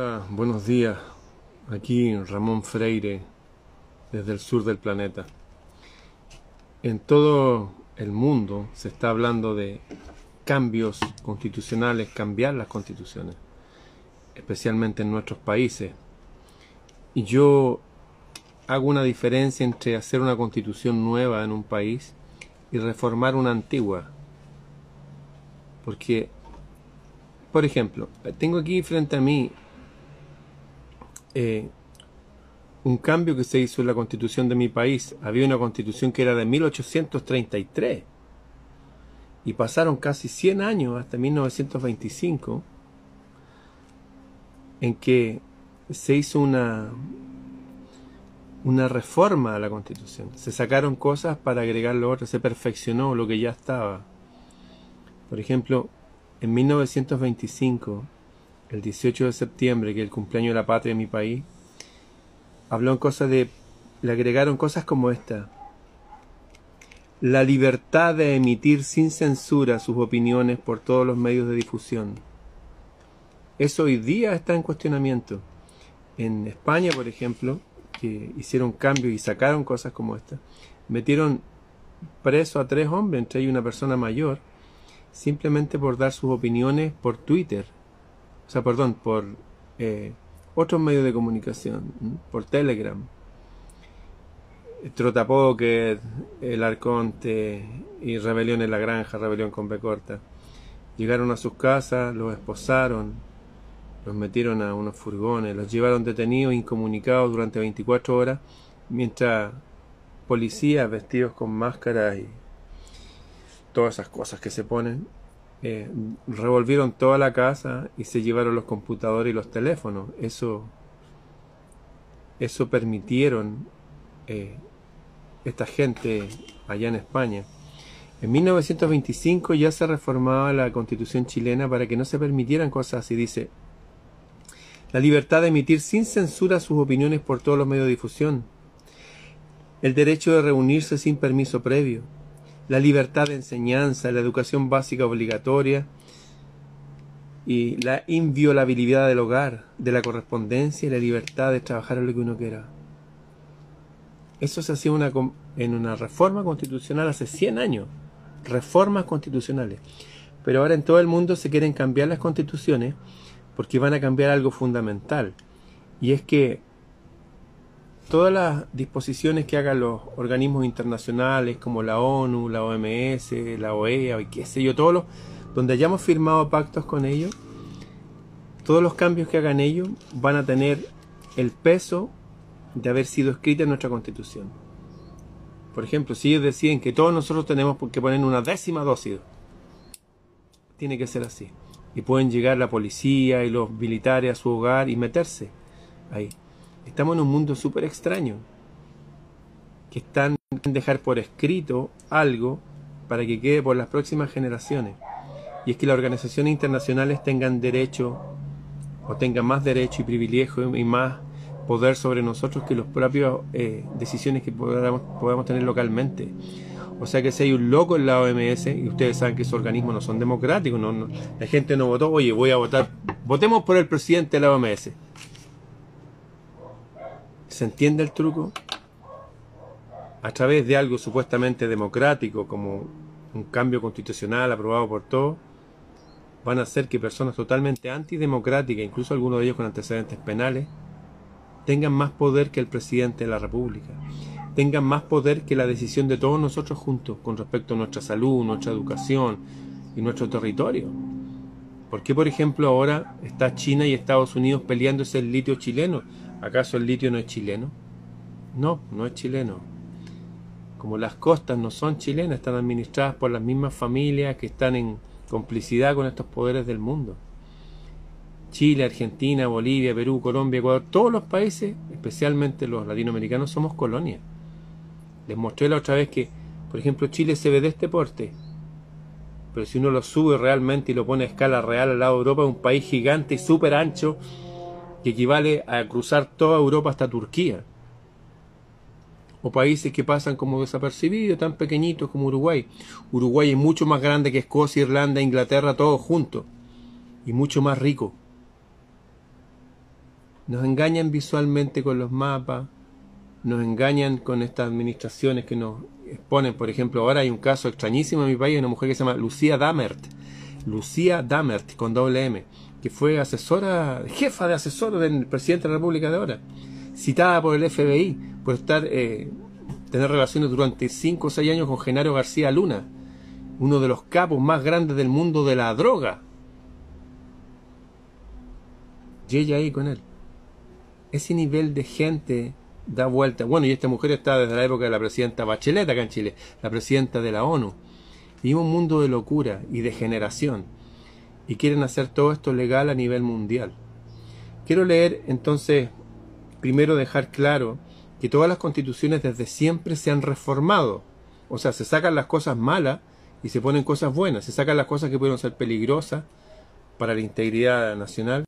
Hola, buenos días. Aquí Ramón Freire, desde el sur del planeta. En todo el mundo se está hablando de cambios constitucionales, cambiar las constituciones, especialmente en nuestros países. Y yo hago una diferencia entre hacer una constitución nueva en un país y reformar una antigua. Porque, por ejemplo, tengo aquí frente a mí eh, un cambio que se hizo en la constitución de mi país. Había una constitución que era de 1833 y pasaron casi 100 años hasta 1925 en que se hizo una una reforma a la constitución. Se sacaron cosas para agregar lo otro, se perfeccionó lo que ya estaba. Por ejemplo, en 1925 el 18 de septiembre, que es el cumpleaños de la patria de mi país, habló en cosas de. le agregaron cosas como esta. La libertad de emitir sin censura sus opiniones por todos los medios de difusión. Eso hoy día está en cuestionamiento. En España, por ejemplo, que hicieron cambios y sacaron cosas como esta, metieron preso a tres hombres, entre ellos una persona mayor, simplemente por dar sus opiniones por Twitter o sea, perdón, por eh, otros medios de comunicación, por Telegram, Trotapocket, El Arconte y Rebelión en la Granja, Rebelión con B corta. Llegaron a sus casas, los esposaron, los metieron a unos furgones, los llevaron detenidos, incomunicados durante 24 horas, mientras policías vestidos con máscaras y todas esas cosas que se ponen eh, revolvieron toda la casa y se llevaron los computadores y los teléfonos. Eso, eso permitieron eh, esta gente allá en España. En 1925 ya se reformaba la constitución chilena para que no se permitieran cosas así. Dice, la libertad de emitir sin censura sus opiniones por todos los medios de difusión, el derecho de reunirse sin permiso previo, la libertad de enseñanza, la educación básica obligatoria y la inviolabilidad del hogar, de la correspondencia y la libertad de trabajar en lo que uno quiera. Eso se hacía en una reforma constitucional hace 100 años, reformas constitucionales. Pero ahora en todo el mundo se quieren cambiar las constituciones porque van a cambiar algo fundamental. Y es que todas las disposiciones que hagan los organismos internacionales como la ONU, la OMS, la OEA y qué sé yo, todos los donde hayamos firmado pactos con ellos, todos los cambios que hagan ellos van a tener el peso de haber sido escritos en nuestra constitución. Por ejemplo, si ellos deciden que todos nosotros tenemos que poner una décima dosis, tiene que ser así. Y pueden llegar la policía y los militares a su hogar y meterse ahí. Estamos en un mundo súper extraño, que están dejar por escrito algo para que quede por las próximas generaciones. Y es que las organizaciones internacionales tengan derecho o tengan más derecho y privilegio y más poder sobre nosotros que las propias eh, decisiones que podamos, podamos tener localmente. O sea que si hay un loco en la OMS, y ustedes saben que esos organismos no son democráticos, no, la gente no votó, oye, voy a votar, votemos por el presidente de la OMS. ¿Se entiende el truco? A través de algo supuestamente democrático, como un cambio constitucional aprobado por todos, van a hacer que personas totalmente antidemocráticas, incluso algunos de ellos con antecedentes penales, tengan más poder que el presidente de la República, tengan más poder que la decisión de todos nosotros juntos con respecto a nuestra salud, nuestra educación y nuestro territorio. ¿Por qué, por ejemplo, ahora está China y Estados Unidos peleándose el litio chileno? ¿Acaso el litio no es chileno? No, no es chileno. Como las costas no son chilenas, están administradas por las mismas familias que están en complicidad con estos poderes del mundo. Chile, Argentina, Bolivia, Perú, Colombia, Ecuador, todos los países, especialmente los latinoamericanos, somos colonias. Les mostré la otra vez que, por ejemplo, Chile se ve de este porte, pero si uno lo sube realmente y lo pone a escala real al lado de Europa, es un país gigante y súper ancho, que equivale a cruzar toda Europa hasta Turquía. O países que pasan como desapercibidos, tan pequeñitos como Uruguay. Uruguay es mucho más grande que Escocia, Irlanda, Inglaterra, todos juntos. Y mucho más rico. Nos engañan visualmente con los mapas, nos engañan con estas administraciones que nos exponen. Por ejemplo, ahora hay un caso extrañísimo en mi país, una mujer que se llama Lucía Damert. Lucía Damert, con doble M, que fue asesora, jefa de asesor del presidente de la República de ahora, citada por el FBI por estar, eh, tener relaciones durante 5 o 6 años con Genaro García Luna, uno de los capos más grandes del mundo de la droga. Y ella ahí con él. Ese nivel de gente da vuelta. Bueno, y esta mujer está desde la época de la presidenta Bachelet acá en Chile, la presidenta de la ONU. Y un mundo de locura y de generación. Y quieren hacer todo esto legal a nivel mundial. Quiero leer entonces, primero dejar claro que todas las constituciones desde siempre se han reformado. O sea, se sacan las cosas malas y se ponen cosas buenas. Se sacan las cosas que pueden ser peligrosas para la integridad nacional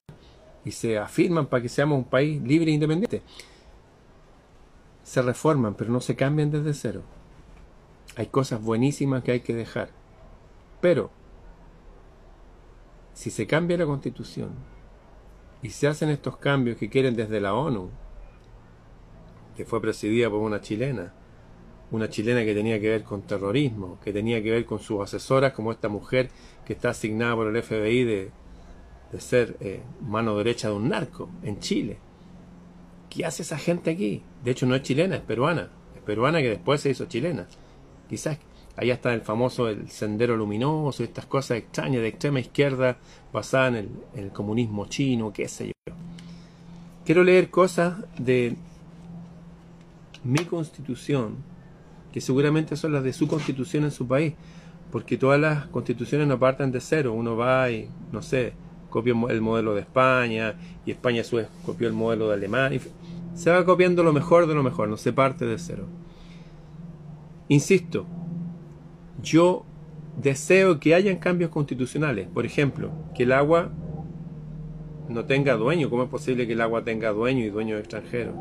y se afirman para que seamos un país libre e independiente. Se reforman, pero no se cambian desde cero. Hay cosas buenísimas que hay que dejar. Pero, si se cambia la constitución y se hacen estos cambios que quieren desde la ONU, que fue presidida por una chilena, una chilena que tenía que ver con terrorismo, que tenía que ver con sus asesoras, como esta mujer que está asignada por el FBI de, de ser eh, mano derecha de un narco en Chile. ¿Qué hace esa gente aquí? De hecho no es chilena, es peruana. Es peruana que después se hizo chilena. Quizás allá está el famoso el sendero luminoso, estas cosas extrañas de extrema izquierda basadas en el, comunismo chino, qué sé yo. Quiero leer cosas de mi constitución, que seguramente son las de su constitución en su país, porque todas las constituciones no parten de cero, uno va y, no sé, copia el modelo de España, y España a copió el modelo de Alemania, se va copiando lo mejor de lo mejor, no se parte de cero. Insisto, yo deseo que hayan cambios constitucionales, por ejemplo, que el agua no tenga dueño, ¿cómo es posible que el agua tenga dueño y dueño extranjero?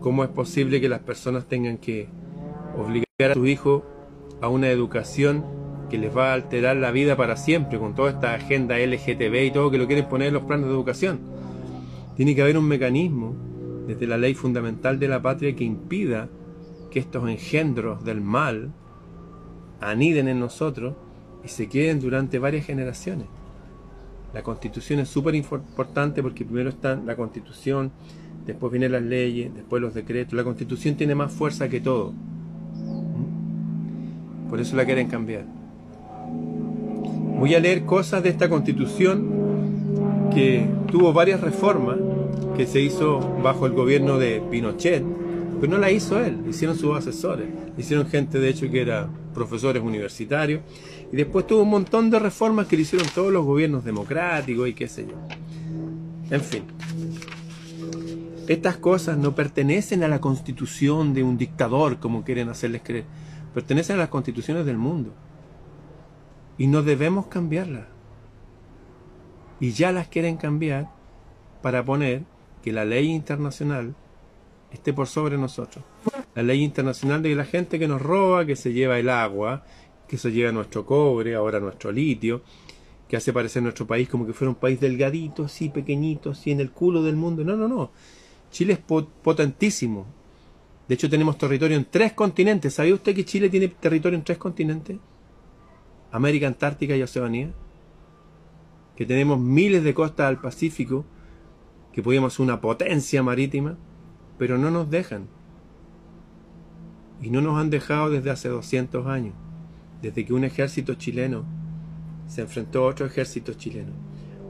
¿Cómo es posible que las personas tengan que obligar a su hijo a una educación que les va a alterar la vida para siempre con toda esta agenda LGTB y todo que lo quieren poner en los planes de educación? Tiene que haber un mecanismo desde la ley fundamental de la patria que impida que estos engendros del mal aniden en nosotros y se queden durante varias generaciones. La constitución es súper importante porque primero está la constitución, después vienen las leyes, después los decretos. La constitución tiene más fuerza que todo. ¿Mm? Por eso la quieren cambiar. Voy a leer cosas de esta constitución que tuvo varias reformas que se hizo bajo el gobierno de Pinochet, pero no la hizo él, hicieron sus asesores, hicieron gente de hecho que era profesores universitarios, y después tuvo un montón de reformas que le hicieron todos los gobiernos democráticos y qué sé yo. En fin, estas cosas no pertenecen a la constitución de un dictador, como quieren hacerles creer. Pertenecen a las constituciones del mundo. Y no debemos cambiarlas. Y ya las quieren cambiar para poner que la ley internacional esté por sobre nosotros. La ley internacional de la gente que nos roba, que se lleva el agua, que se lleva nuestro cobre, ahora nuestro litio, que hace parecer nuestro país como que fuera un país delgadito, así pequeñito, así en el culo del mundo. No, no, no. Chile es potentísimo. De hecho, tenemos territorio en tres continentes. ¿Sabía usted que Chile tiene territorio en tres continentes? América, Antártica y Oceanía. Que tenemos miles de costas al Pacífico, que podíamos ser una potencia marítima, pero no nos dejan. Y no nos han dejado desde hace 200 años, desde que un ejército chileno se enfrentó a otro ejército chileno.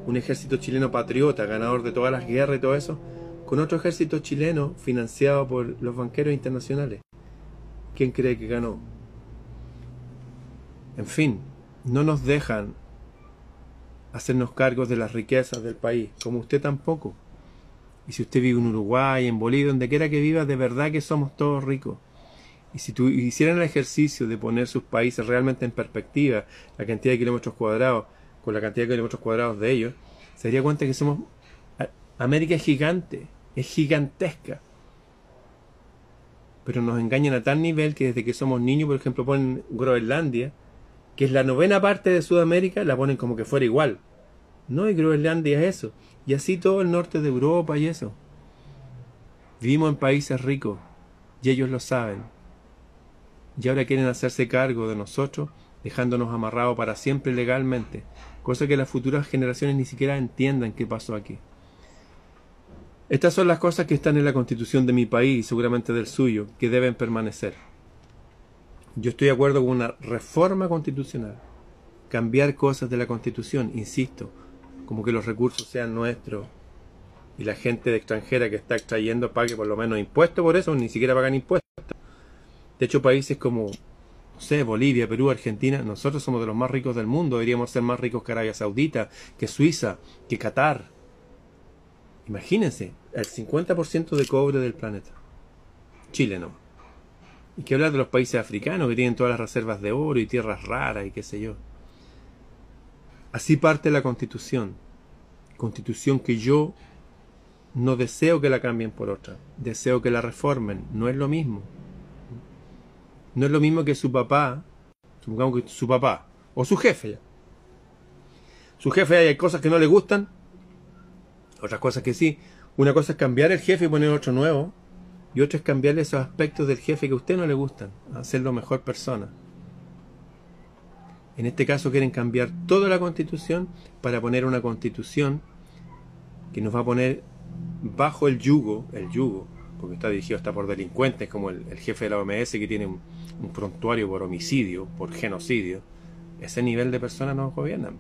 Un ejército chileno patriota, ganador de todas las guerras y todo eso, con otro ejército chileno financiado por los banqueros internacionales. ¿Quién cree que ganó? En fin, no nos dejan hacernos cargos de las riquezas del país, como usted tampoco. Y si usted vive en Uruguay, en Bolivia, donde quiera que viva, de verdad que somos todos ricos. Y si tú hicieran el ejercicio de poner sus países realmente en perspectiva, la cantidad de kilómetros cuadrados con la cantidad de kilómetros cuadrados de ellos, se daría cuenta que somos América es gigante es gigantesca. Pero nos engañan a tal nivel que desde que somos niños, por ejemplo, ponen Groenlandia, que es la novena parte de Sudamérica, la ponen como que fuera igual. No, y Groenlandia es eso. Y así todo el norte de Europa y eso. Vivimos en países ricos y ellos lo saben. Y ahora quieren hacerse cargo de nosotros, dejándonos amarrados para siempre legalmente, cosa que las futuras generaciones ni siquiera entiendan qué pasó aquí. Estas son las cosas que están en la constitución de mi país y seguramente del suyo, que deben permanecer. Yo estoy de acuerdo con una reforma constitucional. Cambiar cosas de la constitución, insisto, como que los recursos sean nuestros y la gente de extranjera que está extrayendo pague por lo menos impuestos por eso, ni siquiera pagan impuestos. De hecho, países como, no sé, Bolivia, Perú, Argentina, nosotros somos de los más ricos del mundo, deberíamos ser más ricos que Arabia Saudita, que Suiza, que Qatar. Imagínense, el 50% de cobre del planeta. Chile no. Y que hablar de los países africanos que tienen todas las reservas de oro y tierras raras y qué sé yo. Así parte la constitución. Constitución que yo no deseo que la cambien por otra. Deseo que la reformen. No es lo mismo. No es lo mismo que su papá, supongamos que su papá, o su jefe. Su jefe hay cosas que no le gustan, otras cosas que sí. Una cosa es cambiar el jefe y poner otro nuevo. Y otra es cambiarle esos aspectos del jefe que a usted no le gustan. Hacerlo mejor persona. En este caso quieren cambiar toda la constitución para poner una constitución que nos va a poner bajo el yugo, el yugo, porque está dirigido hasta por delincuentes como el, jefe de la OMS que tiene un, prontuario por homicidio, por genocidio. Ese nivel de personas nos gobiernan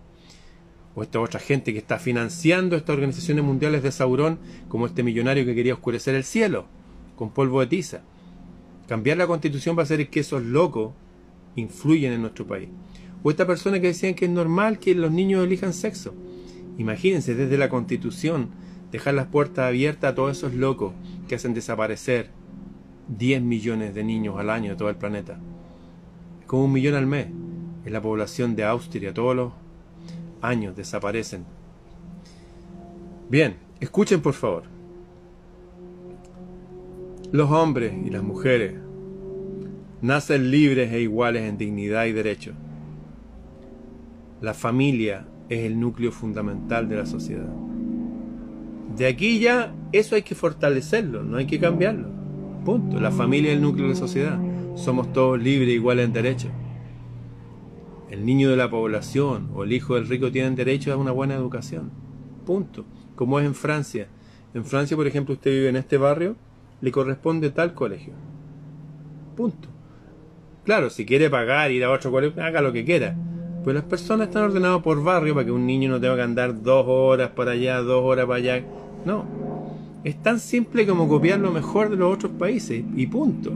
o esta otra gente que está financiando estas organizaciones mundiales de Saurón, como este millonario que quería oscurecer el cielo con polvo de tiza. Cambiar la constitución va a hacer que esos locos influyen en nuestro país. O esta persona que decían que es normal que los niños elijan sexo. Imagínense desde la constitución dejar las puertas abiertas a todos esos locos que hacen desaparecer 10 millones de niños al año de todo el planeta. Como un millón al mes. En la población de Austria, todos los años desaparecen. Bien, escuchen por favor. Los hombres y las mujeres nacen libres e iguales en dignidad y derecho. La familia es el núcleo fundamental de la sociedad. De aquí ya eso hay que fortalecerlo, no hay que cambiarlo. Punto. La familia es el núcleo de la sociedad. Somos todos libres iguales en derecho el niño de la población o el hijo del rico tienen derecho a una buena educación. Punto. Como es en Francia. En Francia, por ejemplo, usted vive en este barrio, le corresponde tal colegio. Punto. Claro, si quiere pagar, ir a otro colegio, haga lo que quiera. Pues las personas están ordenadas por barrio para que un niño no tenga que andar dos horas para allá, dos horas para allá. No. Es tan simple como copiar lo mejor de los otros países y punto.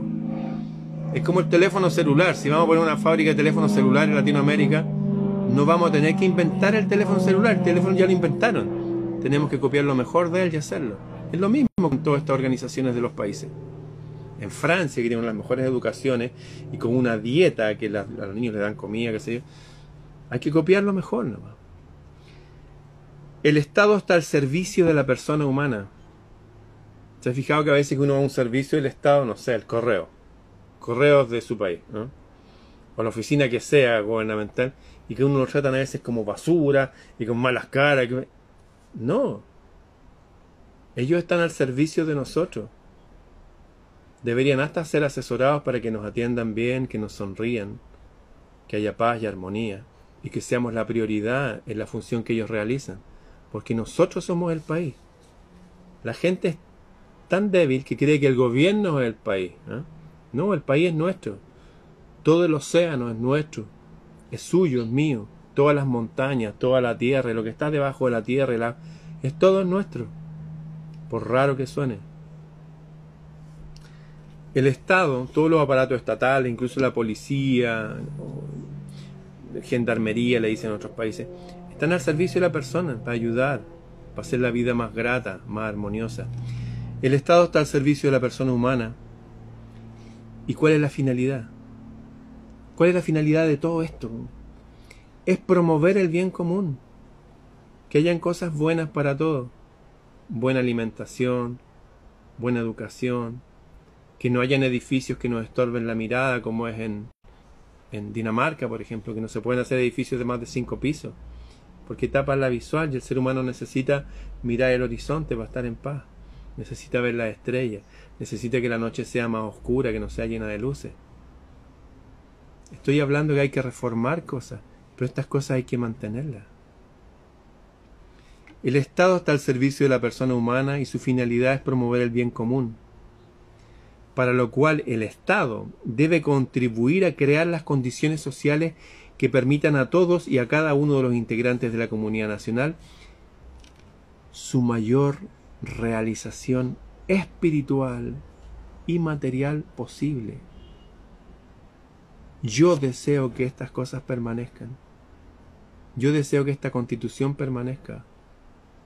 Es como el teléfono celular. Si vamos a poner una fábrica de teléfonos celulares en Latinoamérica, no vamos a tener que inventar el teléfono celular. El teléfono ya lo inventaron. Tenemos que copiar lo mejor de él y hacerlo. Es lo mismo con todas estas organizaciones de los países. En Francia, que tienen las mejores educaciones y con una dieta que a los niños le dan comida, qué sé yo, hay que copiarlo mejor nomás. El Estado está al servicio de la persona humana. ¿Se ha fijado que a veces uno va a un servicio del Estado, no sé, el correo? correos de su país, o la oficina que sea gubernamental, y que uno lo tratan a veces como basura y con malas caras. No, ellos están al servicio de nosotros. Deberían hasta ser asesorados para que nos atiendan bien, que nos sonrían, que haya paz y armonía, y que seamos la prioridad en la función que ellos realizan, porque nosotros somos el país. La gente es tan débil que cree que el gobierno es el país. ¿eh? No, el país es nuestro. Todo el océano es nuestro. Es suyo, es mío. Todas las montañas, toda la tierra, lo que está debajo de la tierra, es todo nuestro. Por raro que suene. El Estado, todos los aparatos estatales, incluso la policía, gendarmería, le dicen en otros países, están al servicio de la persona, para ayudar, para hacer la vida más grata, más armoniosa. El Estado está al servicio de la persona humana, ¿Y cuál es la finalidad? ¿Cuál es la finalidad de todo esto? Es promover el bien común, que hayan cosas buenas para todos, buena alimentación, buena educación, que no hayan edificios que nos estorben la mirada, como es en, en Dinamarca, por ejemplo, que no se pueden hacer edificios de más de cinco pisos, porque tapa la visual y el ser humano necesita mirar el horizonte para estar en paz. Necesita ver las estrellas, necesita que la noche sea más oscura, que no sea llena de luces. Estoy hablando que hay que reformar cosas, pero estas cosas hay que mantenerlas. El Estado está al servicio de la persona humana y su finalidad es promover el bien común, para lo cual el Estado debe contribuir a crear las condiciones sociales que permitan a todos y a cada uno de los integrantes de la comunidad nacional su mayor realización espiritual y material posible. Yo deseo que estas cosas permanezcan. Yo deseo que esta constitución permanezca.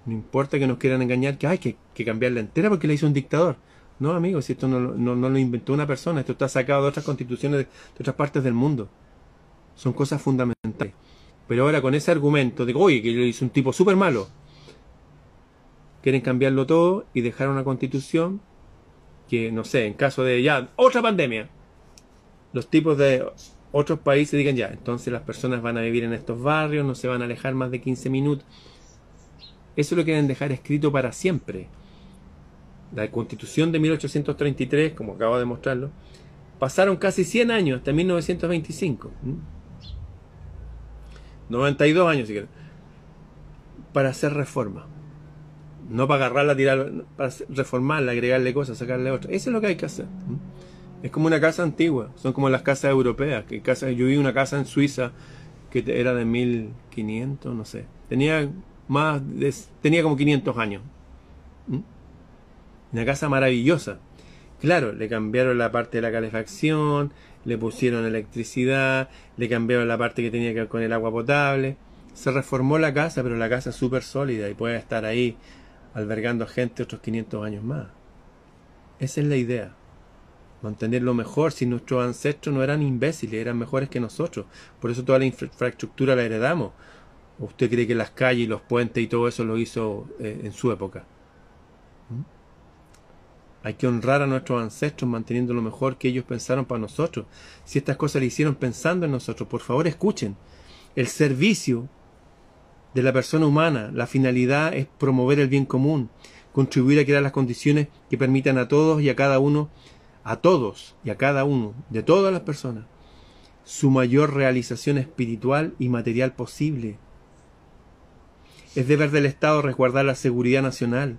No importa que nos quieran engañar, que hay que, cambiarla entera porque la hizo un dictador. No, amigos, si esto no, lo inventó una persona, esto está sacado de otras constituciones de, otras partes del mundo. Son cosas fundamentales. Pero ahora con ese argumento de, oye, que hizo un tipo súper malo, quieren cambiarlo todo y dejar una constitución que, no sé, en caso de ya otra pandemia, los tipos de otros países digan ya, entonces las personas van a vivir en estos barrios, no se van a alejar más de 15 minutos. Eso lo quieren dejar escrito para siempre. La constitución de 1833, como acabo de mostrarlo, pasaron casi 100 años, hasta 1925. 92 años, si quieren, para hacer reforma. No para agarrarla, tirarla, para reformarla, agregarle cosas, sacarle otras. Eso es lo que hay que hacer. Es como una casa antigua, son como las casas europeas. Que casa, yo vi una casa en Suiza que era de 1500, no sé. Tenía más tenía como 500 años. Una casa maravillosa. Claro, le cambiaron la parte de la calefacción, le pusieron electricidad, le cambiaron la parte que tenía que ver con el agua potable. Se reformó la casa, pero la casa es súper sólida y puede estar ahí albergando gente otros 500 años más. Esa es la idea mantenerlo mejor si nuestros ancestros no eran imbéciles, eran mejores que nosotros. Por eso toda la infraestructura la heredamos. usted cree que las calles y los puentes y todo eso lo hizo eh, en su época? ¿Mm? Hay que honrar a nuestros ancestros manteniendo lo mejor que ellos pensaron para nosotros. Si estas cosas le hicieron pensando en nosotros, por favor escuchen. El servicio de la persona humana, la finalidad es promover el bien común, contribuir a crear las condiciones que permitan a todos y a cada uno a todos y a cada uno, de todas las personas, su mayor realización espiritual y material posible. Es deber del Estado resguardar la seguridad nacional,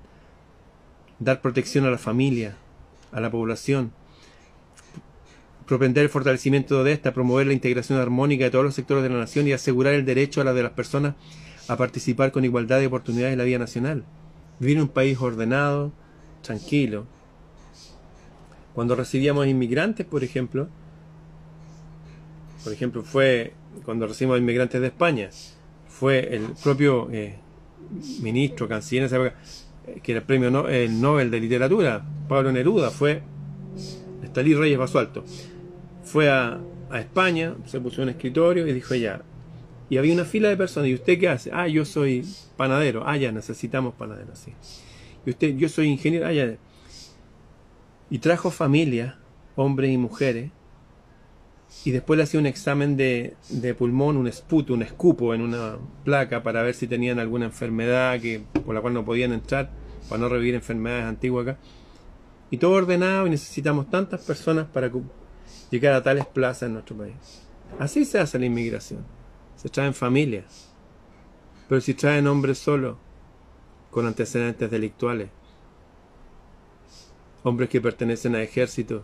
dar protección a la familia, a la población, propender el fortalecimiento de esta, promover la integración armónica de todos los sectores de la nación y asegurar el derecho a la de las personas a participar con igualdad de oportunidades en la vida nacional. Vivir en un país ordenado, tranquilo, cuando recibíamos inmigrantes, por ejemplo, por ejemplo, fue cuando recibimos inmigrantes de España, fue el propio eh, ministro, canciller en esa que era el premio Nobel de Literatura, Pablo Neruda, fue Estalí Reyes Basualto. Fue a, a España, se puso en un escritorio y dijo ya, y había una fila de personas, ¿y usted qué hace? Ah, yo soy panadero, ah, ya, necesitamos panaderos, sí. Y usted, yo soy ingeniero, ah, ya, y trajo familia, hombres y mujeres, y después le hacía un examen de, de, pulmón, un esputo, un escupo en una placa para ver si tenían alguna enfermedad que, por la cual no podían entrar, para no revivir enfermedades antiguas acá. Y todo ordenado y necesitamos tantas personas para llegar a tales plazas en nuestro país. Así se hace la inmigración. Se traen familias. Pero si traen hombres solo, con antecedentes delictuales, hombres que pertenecen a ejércitos,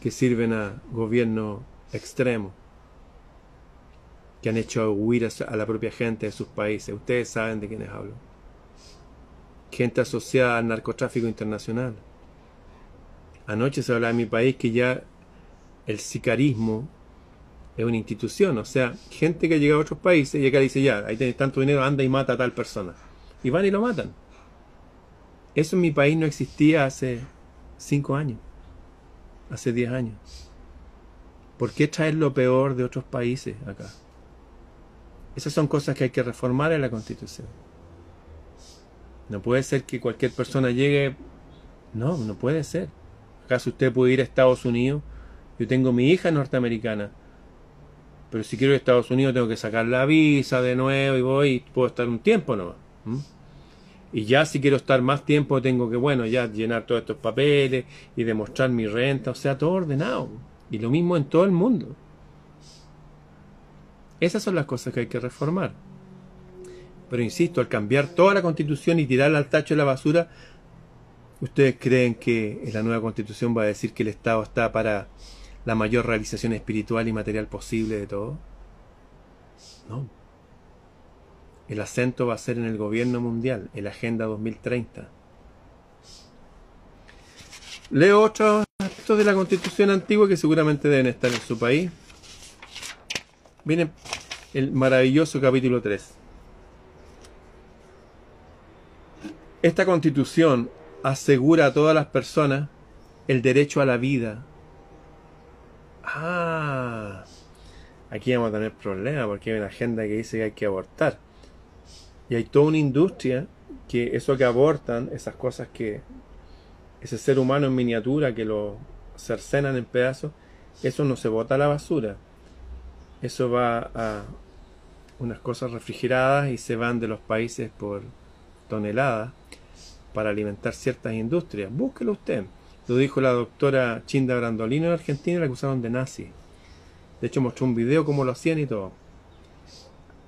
que sirven a gobierno extremo, que han hecho huir a la propia gente de sus países. Ustedes saben de quiénes hablo. Gente asociada al narcotráfico internacional. Anoche se hablaba en mi país que ya el sicarismo es una institución, o sea, gente que llega a otros países y acá dice ya, ahí tenés tanto dinero, anda y mata a tal persona. Y van y lo matan. Eso en mi país no existía hace cinco años, hace diez años. ¿Por qué traer lo peor de otros países acá? Esas son cosas que hay que reformar en la Constitución. No puede ser que cualquier persona llegue... No, no puede ser. ¿Acaso usted puede ir a Estados Unidos? Yo tengo mi hija norteamericana. Pero si quiero ir a Estados Unidos tengo que sacar la visa de nuevo y voy y puedo estar un tiempo nomás. Y ya si quiero estar más tiempo tengo que, bueno, ya llenar todos estos papeles y demostrar mi renta, o sea, todo ordenado. Y lo mismo en todo el mundo. Esas son las cosas que hay que reformar. Pero insisto, al cambiar toda la constitución y tirarla al tacho de la basura, ¿ustedes creen que la nueva constitución va a decir que el Estado está para la mayor realización espiritual y material posible de todo? No. El acento va a ser en el gobierno mundial, en la Agenda 2030. Leo otros aspectos de la constitución antigua que seguramente deben estar en su país. Miren el maravilloso capítulo 3. Esta constitución asegura a todas las personas el derecho a la vida. Ah, aquí vamos a tener problemas porque hay una agenda que dice que hay que abortar. Y hay toda una industria que eso que abortan, esas cosas que ese ser humano en miniatura que lo cercenan en pedazos, eso no se bota a la basura. Eso va a unas cosas refrigeradas y se van de los países por toneladas para alimentar ciertas industrias. Búsquelo usted. Lo dijo la doctora Chinda Brandolino en Argentina, la acusaron de nazi. De hecho, mostró un video cómo lo hacían y todo.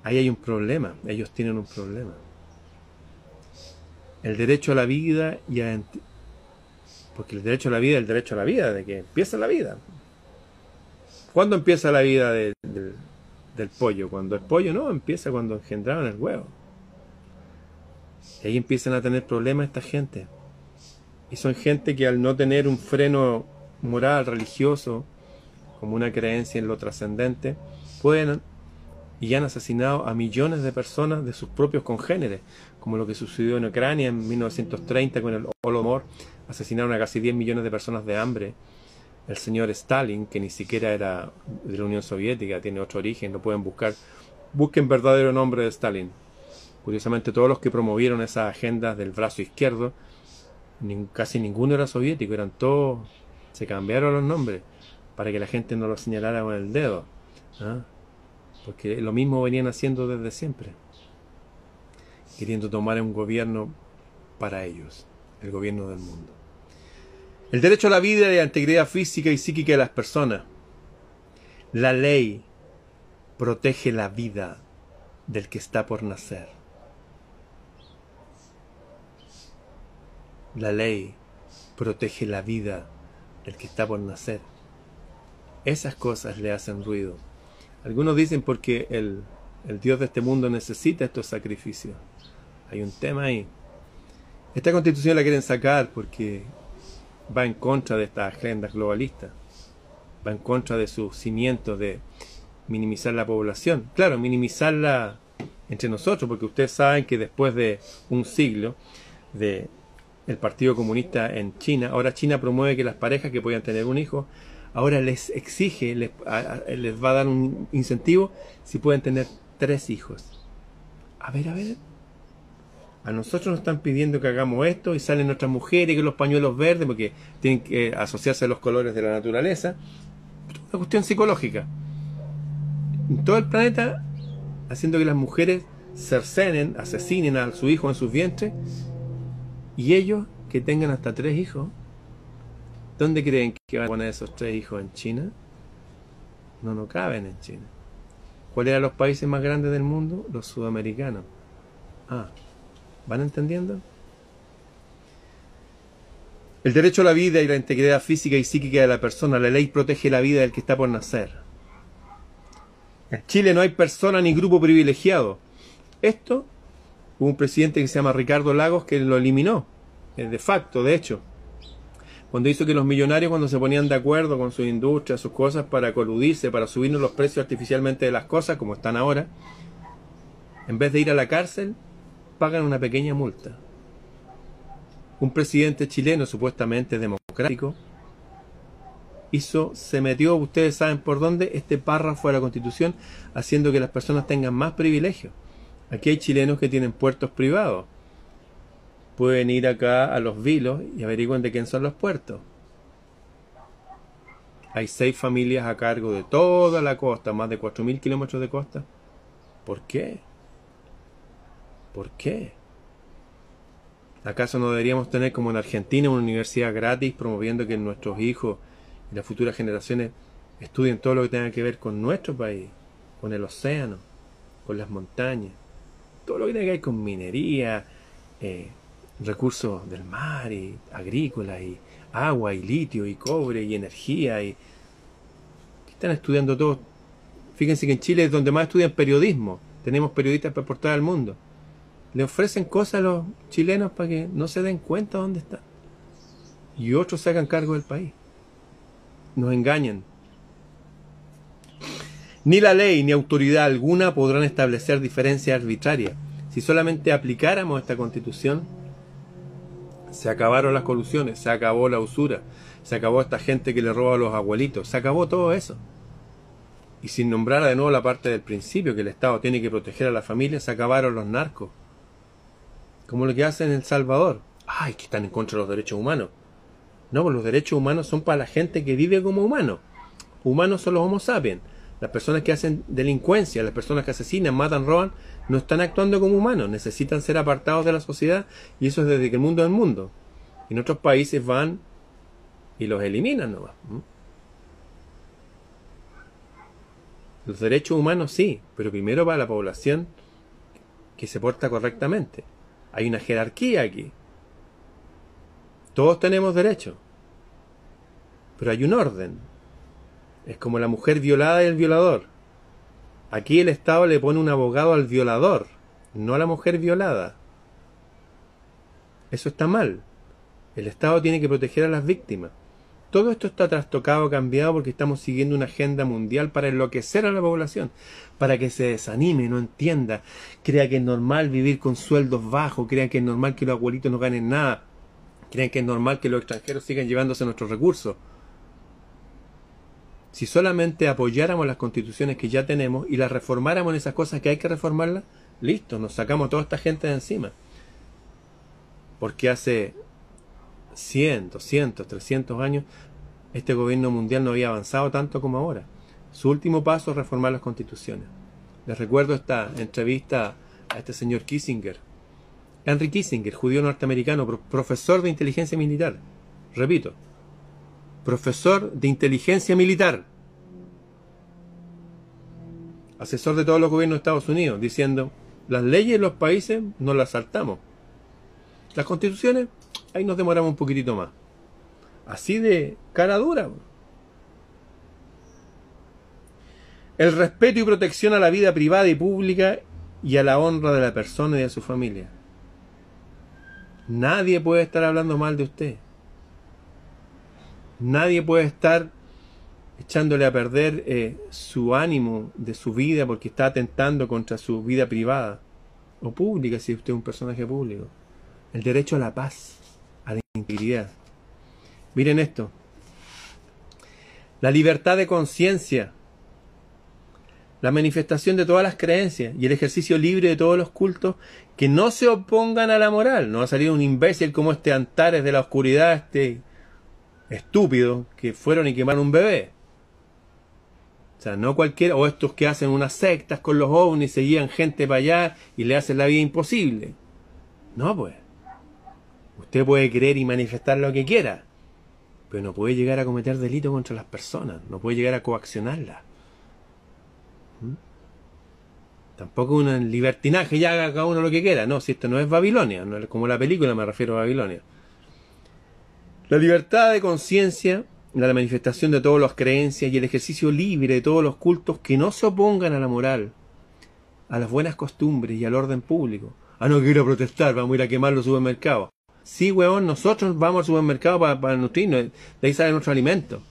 Ahí hay un problema. Ellos tienen un problema. El derecho a la vida y a... Porque el derecho a la vida es el derecho a la vida, de que empieza la vida. ¿Cuándo empieza la vida del pollo? Cuando el pollo no, empieza cuando engendraron el huevo. Y ahí empiezan a tener problemas esta gente. Y son gente que al no tener un freno moral, religioso, como una creencia en lo trascendente, pueden y han asesinado a millones de personas de sus propios congéneres, como lo que sucedió en Ucrania en 1930 con el Holodomor, asesinaron a casi 10 millones de personas de hambre. El señor Stalin, que ni siquiera era de la Unión Soviética, tiene otro origen, lo pueden buscar. Busquen verdadero nombre de Stalin. Curiosamente, todos los que promovieron esas agendas del brazo izquierdo, casi ninguno era soviético, eran todos, se cambiaron los nombres para que la gente no lo señalara con el dedo. ¿ah? porque lo mismo venían haciendo desde siempre, queriendo tomar un gobierno para ellos, el gobierno del mundo. El derecho a la vida y la integridad física y psíquica de las personas. La ley protege la vida del que está por nacer. La ley protege la vida del que está por nacer. Esas cosas le hacen ruido algunos dicen porque el, Dios de este mundo necesita estos sacrificios. Hay un tema ahí. Esta constitución la quieren sacar porque va en contra de estas agendas globalistas. Va en contra de sus cimientos de minimizar la población. Claro, minimizarla entre nosotros, porque ustedes saben que después de un siglo de el Partido Comunista en China, ahora China promueve que las parejas que puedan tener un hijo ahora les exige, les, va a dar un incentivo si pueden tener tres hijos. A ver, a ver. A nosotros nos están pidiendo que hagamos esto y salen nuestras mujeres que los pañuelos verdes porque tienen que asociarse a los colores de la naturaleza. Una cuestión psicológica. En todo el planeta, haciendo que las mujeres cercenen, asesinen a su hijo en sus vientres y ellos que tengan hasta tres hijos ¿Dónde creen que van a poner esos tres hijos? ¿En China? No, no caben en China. ¿Cuáles eran los países más grandes del mundo? Los sudamericanos. Ah, ¿van entendiendo? El derecho a la vida y la integridad física y psíquica de la persona. La ley protege la vida del que está por nacer. En Chile no hay persona ni grupo privilegiado. Esto, hubo un presidente que se llama Ricardo Lagos que lo eliminó, eh, de facto, de hecho cuando hizo que los millonarios cuando se ponían de acuerdo con sus industrias, sus cosas para coludirse, para subirnos los precios artificialmente de las cosas, como están ahora, en vez de ir a la cárcel, pagan una pequeña multa. Un presidente chileno supuestamente democrático hizo, se metió, ustedes saben por dónde, este párrafo de la constitución, haciendo que las personas tengan más privilegios. Aquí hay chilenos que tienen puertos privados pueden ir acá a los vilos y averigüen de quién son los puertos. hay seis familias a cargo de toda la costa, más de 4.000 kilómetros de costa. ¿Por qué? ¿Por qué? ¿Acaso no deberíamos tener como en Argentina una universidad gratis promoviendo que nuestros hijos y las futuras generaciones estudien todo lo que tenga que ver con nuestro país, con el océano, con las montañas, todo lo que tenga que ver con minería, eh, recursos del mar y agrícolas y agua y litio y cobre y energía y están estudiando todo. Fíjense que en Chile es donde más estudian periodismo. Tenemos periodistas para portar al mundo. Le ofrecen cosas a los chilenos para que no se den cuenta dónde están. Y otros se hagan cargo del país. Nos engañan. Ni la ley ni autoridad alguna podrán establecer diferencias arbitrarias. Si solamente aplicáramos esta constitución, se acabaron las colusiones, se acabó la usura, se acabó esta gente que le roba a los abuelitos, se acabó todo eso. Y sin nombrar de nuevo la parte del principio, que el Estado tiene que proteger a la familia, se acabaron los narcos. Como lo que hacen en El Salvador. Ay, que están en contra de los derechos humanos. No, pues los derechos humanos son para la gente que vive como humano. Humanos son los homo sapiens. Las personas que hacen delincuencia, las personas que asesinan, matan, roban, no están actuando como humanos, necesitan ser apartados de la sociedad y eso es desde que el mundo es el mundo. En otros países van y los eliminan nomás. Los derechos humanos sí, pero primero para la población que se porta correctamente. Hay una jerarquía aquí. Todos tenemos derechos. Pero hay un orden. Es como la mujer violada y el violador. Aquí el Estado le pone un abogado al violador, no a la mujer violada. Eso está mal. El Estado tiene que proteger a las víctimas. Todo esto está trastocado, cambiado, porque estamos siguiendo una agenda mundial para enloquecer a la población, para que se desanime, no entienda, crea que es normal vivir con sueldos bajos, crea que es normal que los abuelitos no ganen nada, crean que es normal que los extranjeros sigan llevándose nuestros recursos. Si solamente apoyáramos las constituciones que ya tenemos y las reformáramos en esas cosas que hay que reformarlas, listo, nos sacamos toda esta gente de encima. Porque hace 100, 200, 300 años este gobierno mundial no había avanzado tanto como ahora. Su último paso es reformar las constituciones. Les recuerdo esta entrevista a este señor Kissinger. Henry Kissinger, judío norteamericano, profesor de inteligencia militar. Repito, profesor de inteligencia militar, asesor de todos los gobiernos de Estados Unidos, diciendo, las leyes de los países no las saltamos. Las constituciones, ahí nos demoramos un poquitito más. Así de cara dura. El respeto y protección a la vida privada y pública y a la honra de la persona y de su familia. Nadie puede estar hablando mal de usted. Nadie puede estar echándole a perder eh, su ánimo de su vida porque está atentando contra su vida privada o pública si usted es un personaje público. El derecho a la paz, a la integridad. Miren esto. La libertad de conciencia, la manifestación de todas las creencias y el ejercicio libre de todos los cultos que no se opongan a la moral. No va a salir un imbécil como este Antares de la oscuridad, este estúpidos que fueron y quemaron un bebé. O sea, no cualquiera, o estos que hacen unas sectas con los ovnis, se guían gente para allá y le hacen la vida imposible. No, pues. Usted puede creer y manifestar lo que quiera, pero no puede llegar a cometer delito contra las personas, no puede llegar a coaccionarlas. ¿Mm? Tampoco un libertinaje, ya haga cada uno lo que quiera. No, si esto no es Babilonia, no es como la película, me refiero a Babilonia. La libertad de conciencia, la manifestación de todas las creencias y el ejercicio libre de todos los cultos que no se opongan a la moral, a las buenas costumbres y al orden público. Ah, no quiero protestar, vamos a ir a quemar los supermercados. Sí, huevón, nosotros vamos al supermercado para, para nutrirnos, de ahí sale nuestro alimento.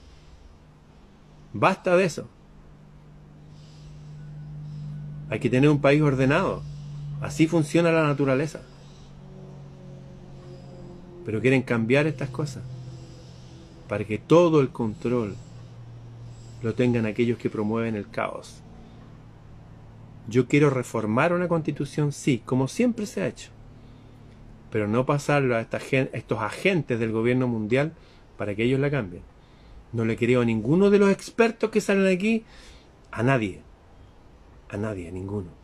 Basta de eso. Hay que tener un país ordenado. Así funciona la naturaleza pero quieren cambiar estas cosas para que todo el control lo tengan aquellos que promueven el caos. Yo quiero reformar una constitución, sí, como siempre se ha hecho, pero no pasarlo a, estos agentes del gobierno mundial para que ellos la cambien. No le creo a ninguno de los expertos que salen aquí, a nadie. A nadie, a ninguno.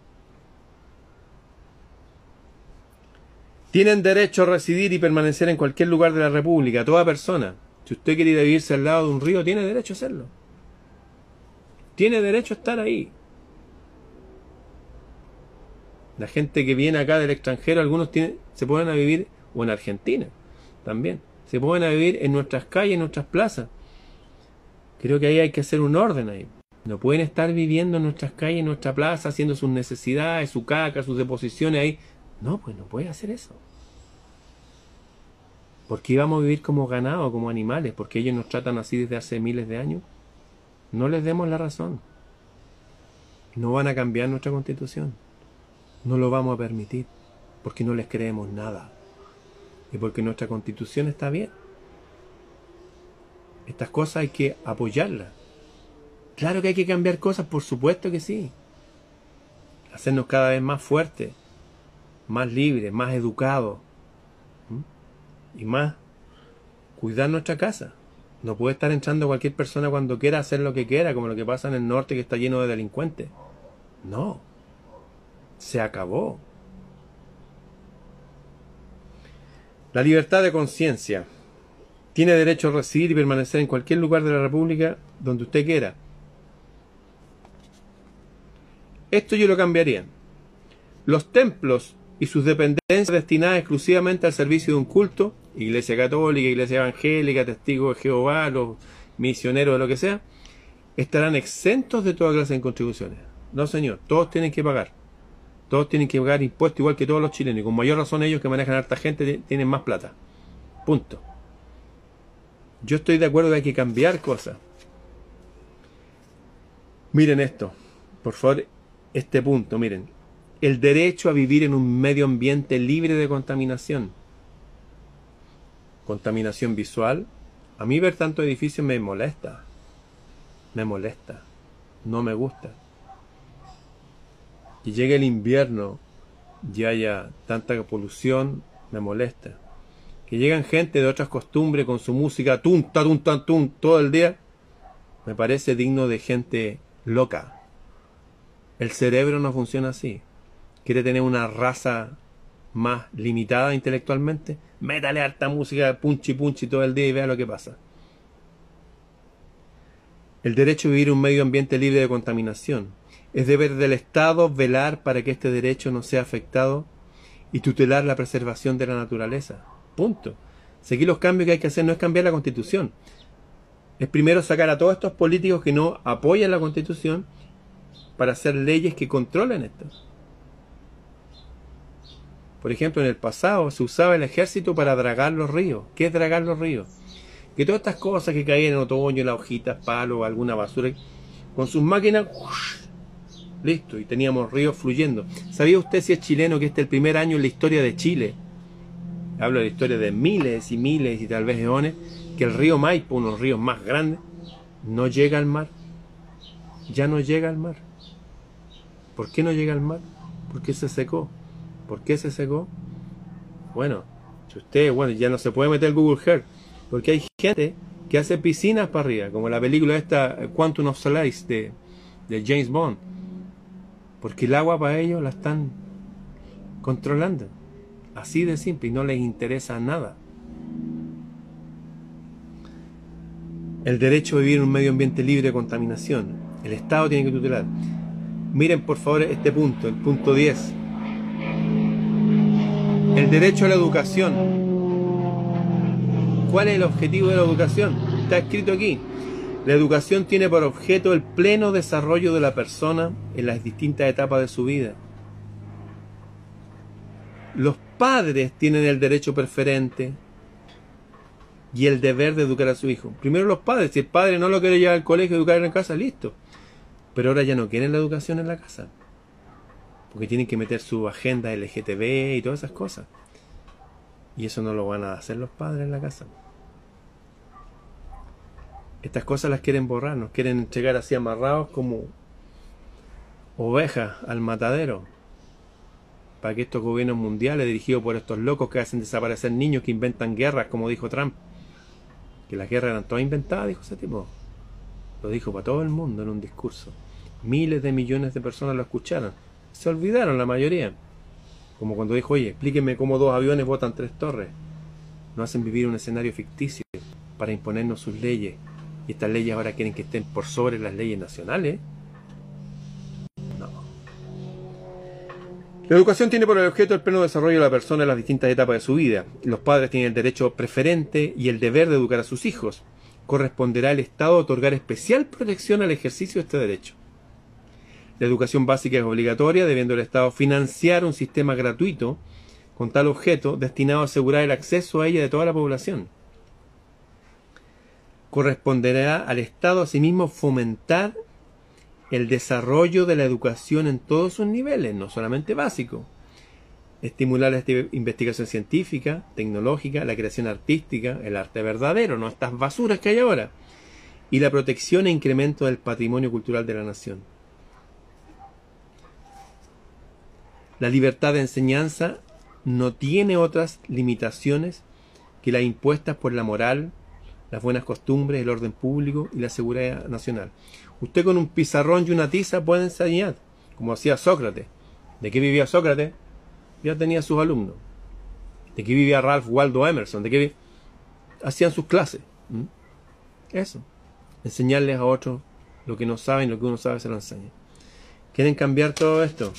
Tienen derecho a residir y permanecer en cualquier lugar de la República, toda persona. Si usted quiere ir a vivirse al lado de un río, tiene derecho a hacerlo. Tiene derecho a estar ahí. La gente que viene acá del extranjero, algunos tienen, se pueden a vivir, o en Argentina también, se pueden a vivir en nuestras calles, en nuestras plazas. Creo que ahí hay que hacer un orden ahí. No pueden estar viviendo en nuestras calles, en nuestra plaza, haciendo sus necesidades, su caca, sus deposiciones ahí. No, pues no puede hacer eso. ¿Por qué íbamos a vivir como ganado, como animales? Porque ellos nos tratan así desde hace miles de años. No les demos la razón. No van a cambiar nuestra constitución. No lo vamos a permitir. Porque no les creemos nada. Y porque nuestra constitución está bien. Estas cosas hay que apoyarlas. Claro que hay que cambiar cosas, por supuesto que sí. Hacernos cada vez más fuertes, más libres, más educados. Y más, cuidar nuestra casa. No puede estar entrando cualquier persona cuando quiera hacer lo que quiera, como lo que pasa en el norte que está lleno de delincuentes. No. Se acabó. La libertad de conciencia. Tiene derecho a residir y permanecer en cualquier lugar de la República donde usted quiera. Esto yo lo cambiaría. Los templos y sus dependencias destinadas exclusivamente al servicio de un culto, iglesia católica, iglesia evangélica, testigos de Jehová, los misioneros de lo que sea, estarán exentos de toda clase de contribuciones. No, señor, todos tienen que pagar. Todos tienen que pagar impuestos igual que todos los chilenos. Y con mayor razón ellos que manejan a harta gente tienen más plata. Punto. Yo estoy de acuerdo que hay que cambiar cosas. Miren esto. Por favor, este punto, miren el derecho a vivir en un medio ambiente libre de contaminación. Contaminación visual. A mí ver tanto edificios me molesta. Me molesta. No me gusta. Que llegue el invierno y haya tanta polución, me molesta. Que lleguen gente de otras costumbres con su música tum, ta, tum, ta, tum, todo el día, me parece digno de gente loca. El cerebro no funciona así quiere tener una raza más limitada intelectualmente, métale harta música, punchi punchi todo el día y vea lo que pasa. El derecho a vivir un medio ambiente libre de contaminación. Es deber del Estado velar para que este derecho no sea afectado y tutelar la preservación de la naturaleza. Punto. Seguir los cambios que hay que hacer no es cambiar la constitución. Es primero sacar a todos estos políticos que no apoyan la constitución para hacer leyes que controlen esto. Por ejemplo, en el pasado se usaba el ejército para dragar los ríos. ¿Qué es dragar los ríos? Que todas estas cosas que caían en otoño, las hojitas, palo, alguna basura, con sus máquinas, listo, y teníamos ríos fluyendo. ¿Sabía usted si es chileno que este es el primer año en la historia de Chile? Hablo de la historia de miles y miles y tal vez eones, que el río Maipo, uno de los ríos más grandes, no llega al mar. Ya no llega al mar. ¿Por qué no llega al mar? Porque se secó. ¿Por qué se secó? Bueno, si usted, bueno, ya no se puede meter Google Earth, porque hay gente que hace piscinas para arriba, como la película esta Quantum of Solace de, de James Bond, porque el agua para ellos la están controlando, así de simple, y no les interesa nada. El derecho a vivir en un medio ambiente libre de contaminación. El Estado tiene que tutelar. Miren por favor este punto, el punto 10 el derecho a la educación. ¿Cuál es el objetivo de la educación? Está escrito aquí. La educación tiene por objeto el pleno desarrollo de la persona en las distintas etapas de su vida. Los padres tienen el derecho preferente y el deber de educar a su hijo. Primero los padres, si el padre no lo quiere llevar al colegio, educar en casa, listo. Pero ahora ya no quieren la educación en la casa porque tienen que meter su agenda LGTB y todas esas cosas. Y eso no lo van a hacer los padres en la casa. Estas cosas las quieren borrar, nos quieren entregar así amarrados como ovejas al matadero. Para que estos gobiernos mundiales, dirigidos por estos locos que hacen desaparecer niños, que inventan guerras, como dijo Trump, que las guerras eran todas inventadas, dijo ese tipo. Lo dijo para todo el mundo en un discurso. Miles de millones de personas lo escucharon. Se olvidaron la mayoría. Como cuando dijo, oye, explíqueme cómo dos aviones botan tres torres. No hacen vivir un escenario ficticio para imponernos sus leyes. Y estas leyes ahora quieren que estén por sobre las leyes nacionales. No. La educación tiene por el objeto el pleno desarrollo de la persona en las distintas etapas de su vida. Los padres tienen el derecho preferente y el deber de educar a sus hijos. Corresponderá al Estado otorgar especial protección al ejercicio de este derecho. La educación básica es obligatoria, debiendo el Estado financiar un sistema gratuito con tal objeto destinado a asegurar el acceso a ella de toda la población. Corresponderá al Estado asimismo fomentar el desarrollo de la educación en todos sus niveles, no solamente básico. Estimular la investigación científica, tecnológica, la creación artística, el arte verdadero, no estas basuras que hay ahora. Y la protección e incremento del patrimonio cultural de la nación. La libertad de enseñanza no tiene otras limitaciones que las impuestas por la moral, las buenas costumbres, el orden público y la seguridad nacional. Usted con un pizarrón y una tiza puede enseñar, como hacía Sócrates. ¿De qué vivía Sócrates? Ya tenía sus alumnos. ¿De qué vivía Ralph Waldo Emerson? ¿De qué hacían sus clases? Eso. Enseñarles a otros lo que no saben, lo que uno sabe se lo enseña. ¿Quieren cambiar todo esto?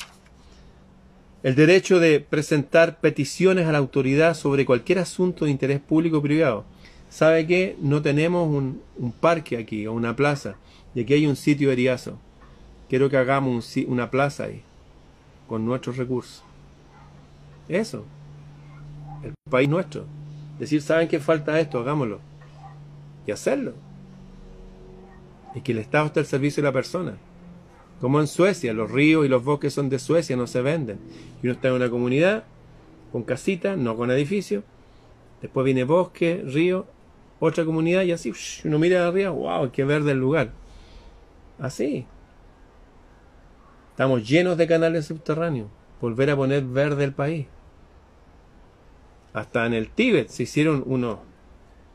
El derecho de presentar peticiones a la autoridad sobre cualquier asunto de interés público o privado. ¿Sabe qué? No tenemos un, parque aquí o una plaza. Y aquí hay un sitio eriazo. Quiero que hagamos una plaza ahí. Con nuestros recursos. Eso. El país nuestro. Decir, ¿saben qué falta esto? Hagámoslo. Y hacerlo. Y que el Estado esté al servicio de la persona. Como en Suecia, los ríos y los bosques son de Suecia, no se venden. Y uno está en una comunidad, con casita, no con edificio. Después viene bosque, río, otra comunidad y así, uno mira arriba, wow, qué verde el lugar. Así. Estamos llenos de canales subterráneos. Volver a poner verde el país. Hasta en el Tíbet se hicieron unos,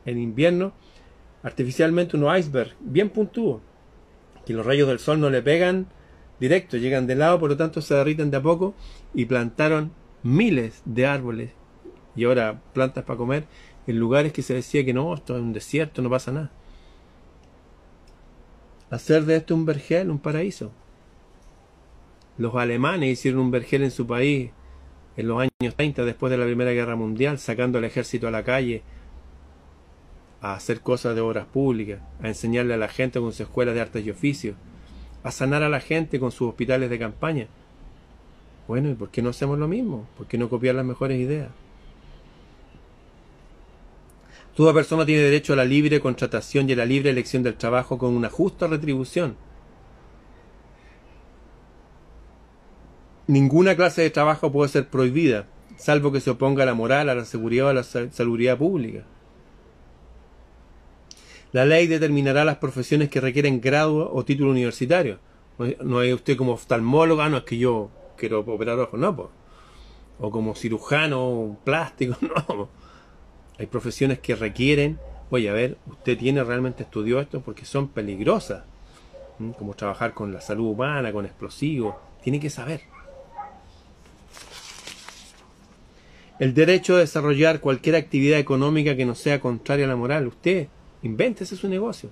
en invierno, artificialmente unos icebergs, bien puntúos que los rayos del sol no le pegan directo, llegan de lado, por lo tanto se derriten de a poco y plantaron miles de árboles y ahora plantas para comer en lugares que se decía que no, esto es un desierto, no pasa nada. Hacer de esto un vergel, un paraíso. Los alemanes hicieron un vergel en su país en los años 30 después de la Primera Guerra Mundial, sacando el ejército a la calle, a hacer cosas de obras públicas, a enseñarle a la gente con sus escuelas de artes y oficios, a sanar a la gente con sus hospitales de campaña. Bueno, ¿y por qué no hacemos lo mismo? ¿Por qué no copiar las mejores ideas? Toda persona tiene derecho a la libre contratación y a la libre elección del trabajo con una justa retribución. Ninguna clase de trabajo puede ser prohibida, salvo que se oponga a la moral, a la seguridad o a la salubridad pública. La ley determinará las profesiones que requieren grado o título universitario. No hay usted como oftalmólogo, no es que yo quiero operar ojos, no, o como cirujano plástico, no. Hay profesiones que requieren, oye, a ver, usted tiene realmente estudió esto porque son peligrosas, como trabajar con la salud humana, con explosivos, tiene que saber. El derecho a desarrollar cualquier actividad económica que no sea contraria a la moral. Usted Invéntese su negocio.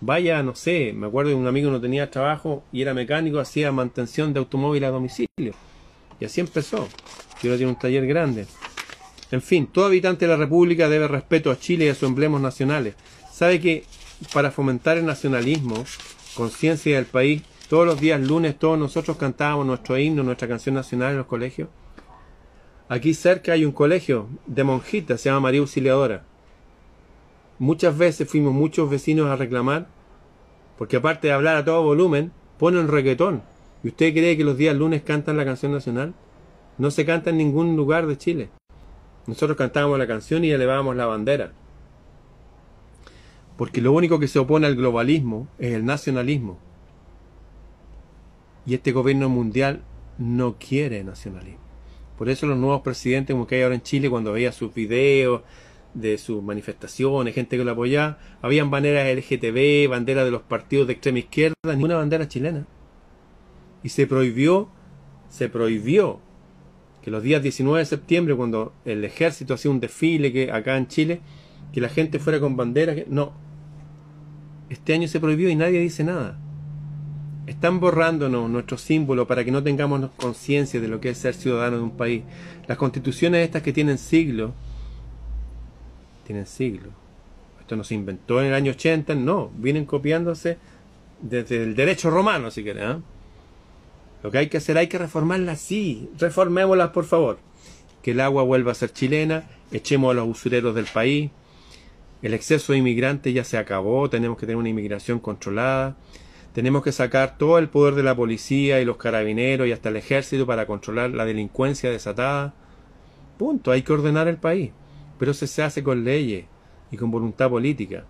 Vaya, no sé, me acuerdo de un amigo que no tenía trabajo y era mecánico, hacía mantención de automóvil a domicilio. Y así empezó. Y ahora tiene un taller grande. En fin, todo habitante de la República debe respeto a Chile y a sus emblemas nacionales. Sabe que para fomentar el nacionalismo, conciencia del país, todos los días lunes todos nosotros cantábamos nuestro himno, nuestra canción nacional en los colegios. Aquí cerca hay un colegio de monjitas, se llama María Auxiliadora. Muchas veces fuimos muchos vecinos a reclamar, porque aparte de hablar a todo volumen, ponen reggaetón. ¿Y usted cree que los días lunes cantan la canción nacional? No se canta en ningún lugar de Chile. Nosotros cantábamos la canción y elevábamos la bandera. Porque lo único que se opone al globalismo es el nacionalismo. Y este gobierno mundial no quiere nacionalismo. Por eso los nuevos presidentes, como que hay ahora en Chile, cuando veía sus videos, de sus manifestaciones, gente que lo apoyaba, habían banderas LGTB, banderas de los partidos de extrema izquierda, ninguna bandera chilena. Y se prohibió, se prohibió que los días 19 de septiembre, cuando el ejército hacía un desfile que acá en Chile, que la gente fuera con banderas, que, no. Este año se prohibió y nadie dice nada. Están borrándonos nuestro símbolo para que no tengamos conciencia de lo que es ser ciudadano de un país. Las constituciones estas que tienen siglos, tienen siglos. Esto no se inventó en el año 80, no, vienen copiándose desde el derecho romano, si quieren. ¿eh? Lo que hay que hacer, hay que reformarla, sí, reformémoslas, por favor. Que el agua vuelva a ser chilena, echemos a los usureros del país. El exceso de inmigrantes ya se acabó, tenemos que tener una inmigración controlada. Tenemos que sacar todo el poder de la policía y los carabineros y hasta el ejército para controlar la delincuencia desatada. Punto, hay que ordenar el país pero eso se hace con leyes y con voluntad política.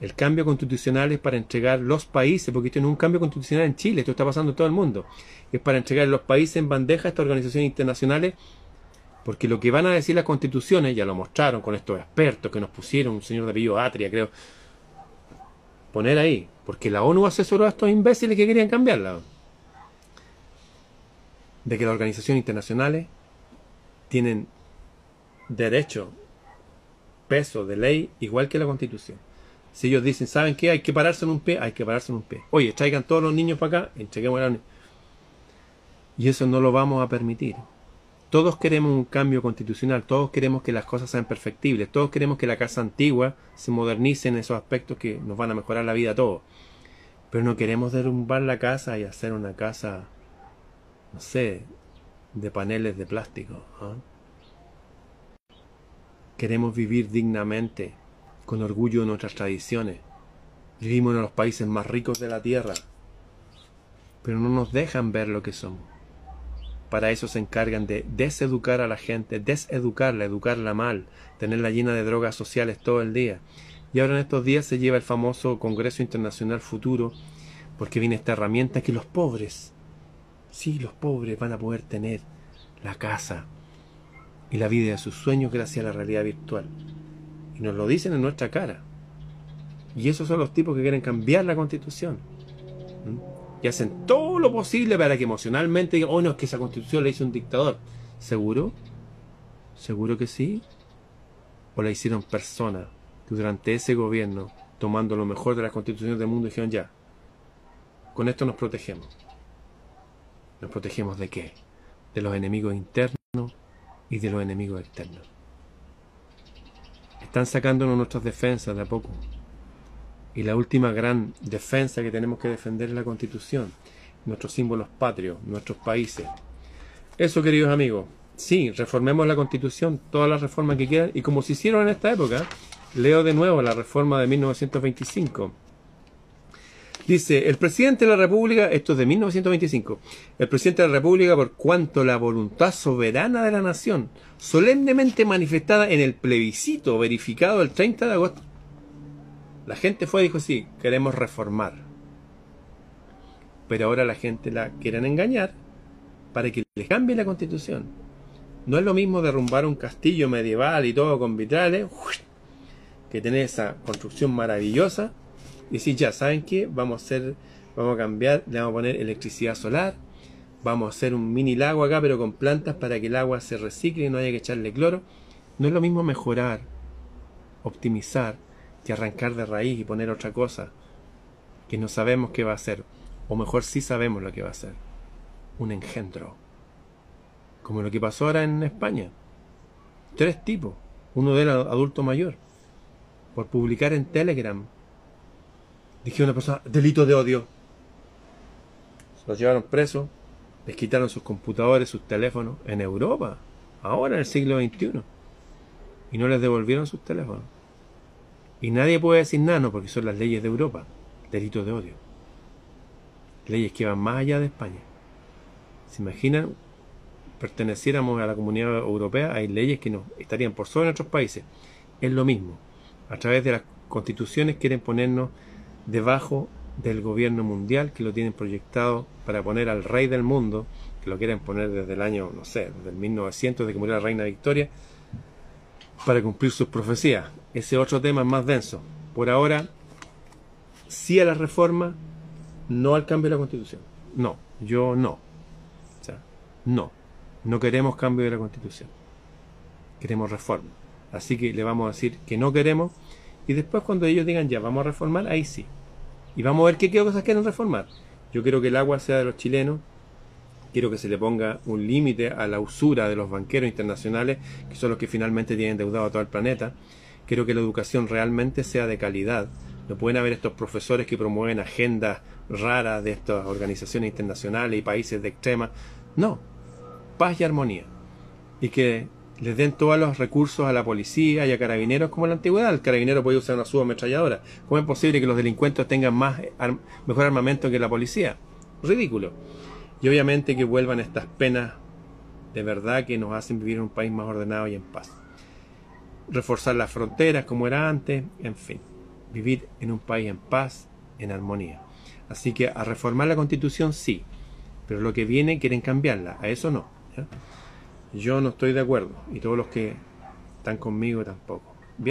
El cambio constitucional es para entregar los países, porque esto no es un cambio constitucional en Chile, esto está pasando en todo el mundo. Es para entregar los países en bandeja a estas organizaciones internacionales, porque lo que van a decir las constituciones, ya lo mostraron con estos expertos que nos pusieron, un señor de apellido Atria, creo, poner ahí, porque la ONU asesoró a estos imbéciles que querían cambiarla. De que las organizaciones internacionales tienen derecho peso de ley igual que la constitución. Si ellos dicen, ¿saben qué? Hay que pararse en un pie, hay que pararse en un pie. Oye, traigan todos los niños para acá, entreguemos a los Y eso no lo vamos a permitir. Todos queremos un cambio constitucional, todos queremos que las cosas sean perfectibles, todos queremos que la casa antigua se modernice en esos aspectos que nos van a mejorar la vida a todos. Pero no queremos derrumbar la casa y hacer una casa, no sé, de paneles de plástico. ¿ah? Queremos vivir dignamente, con orgullo de nuestras tradiciones. Vivimos en los países más ricos de la tierra, pero no nos dejan ver lo que somos. Para eso se encargan de deseducar a la gente, deseducarla, educarla mal, tenerla llena de drogas sociales todo el día. Y ahora en estos días se lleva el famoso Congreso Internacional Futuro, porque viene esta herramienta que los pobres, sí, los pobres van a poder tener la casa, y la vida de sus sueños gracias a la realidad virtual. Y nos lo dicen en nuestra cara. Y esos son los tipos que quieren cambiar la constitución. Y hacen todo lo posible para que emocionalmente digan, oh no, es que esa constitución la hizo un dictador. ¿Seguro? ¿Seguro que sí? ¿O la hicieron personas que durante ese gobierno, tomando lo mejor de las constituciones del mundo, dijeron ya, con esto nos protegemos? ¿Nos protegemos de qué? De los enemigos internos y de los enemigos externos. Están sacándonos nuestras defensas de a poco. Y la última gran defensa que tenemos que defender es la Constitución, nuestros símbolos patrios, nuestros países. Eso, queridos amigos, sí, reformemos la Constitución, todas las reformas que quieran, y como se hicieron en esta época, leo de nuevo la reforma de 1925 Dice, el presidente de la República, esto es de 1925, el presidente de la República, por cuanto la voluntad soberana de la nación, solemnemente manifestada en el plebiscito verificado el 30 de agosto, la gente fue y dijo, sí, queremos reformar. Pero ahora la gente la quieren engañar para que les cambie la constitución. No es lo mismo derrumbar un castillo medieval y todo con vitrales, que tener esa construcción maravillosa y decir, ya, ¿saben qué? Vamos a hacer, vamos a cambiar, le vamos a poner electricidad solar, vamos a hacer un mini lago acá, pero con plantas para que el agua se recicle y no haya que echarle cloro. No es lo mismo mejorar, optimizar, que arrancar de raíz y poner otra cosa que no sabemos qué va a hacer, o mejor sí sabemos lo que va a hacer, un engendro. Como lo que pasó ahora en España. Tres tipos, uno de adulto mayor, por publicar en Telegram Dijeron una persona, delito de odio. Se los llevaron presos, les quitaron sus computadores, sus teléfonos, en Europa, ahora en el siglo XXI. Y no les devolvieron sus teléfonos. Y nadie puede decir nada, no, porque son las leyes de Europa, delito de odio. Leyes que van más allá de España. ¿Se imaginan? Perteneciéramos a la comunidad europea, hay leyes que no estarían por sobre nuestros países. Es lo mismo. A través de las constituciones quieren ponernos debajo del gobierno mundial que lo tienen proyectado para poner al rey del mundo, que lo quieren poner desde el año, no sé, desde el 1900, de que murió la reina Victoria, para cumplir sus profecías. Ese otro tema es más denso. Por ahora, sí a la reforma, no al cambio de la constitución. No, yo no. O sea, no. No queremos cambio de la constitución. Queremos reforma. Así que le vamos a decir que no queremos. Y después cuando ellos digan ya, vamos a reformar, ahí sí. Y vamos a ver qué, cosas quieren reformar. Yo quiero que el agua sea de los chilenos. Quiero que se le ponga un límite a la usura de los banqueros internacionales, que son los que finalmente tienen endeudado a todo el planeta. Quiero que la educación realmente sea de calidad. No pueden haber estos profesores que promueven agendas raras de estas organizaciones internacionales y países de extrema. No, paz y armonía. Y que les den todos los recursos a la policía y a carabineros como en la antigüedad. El carabinero puede usar una subametralladora. ¿Cómo es posible que los delincuentes tengan más mejor armamento que la policía? Ridículo. Y obviamente que vuelvan estas penas de verdad que nos hacen vivir en un país más ordenado y en paz. Reforzar las fronteras como era antes, en fin. Vivir en un país en paz, en armonía. Así que a reformar la constitución sí, pero lo que viene quieren cambiarla, a eso no. Yo no estoy de acuerdo y todos los que están conmigo tampoco.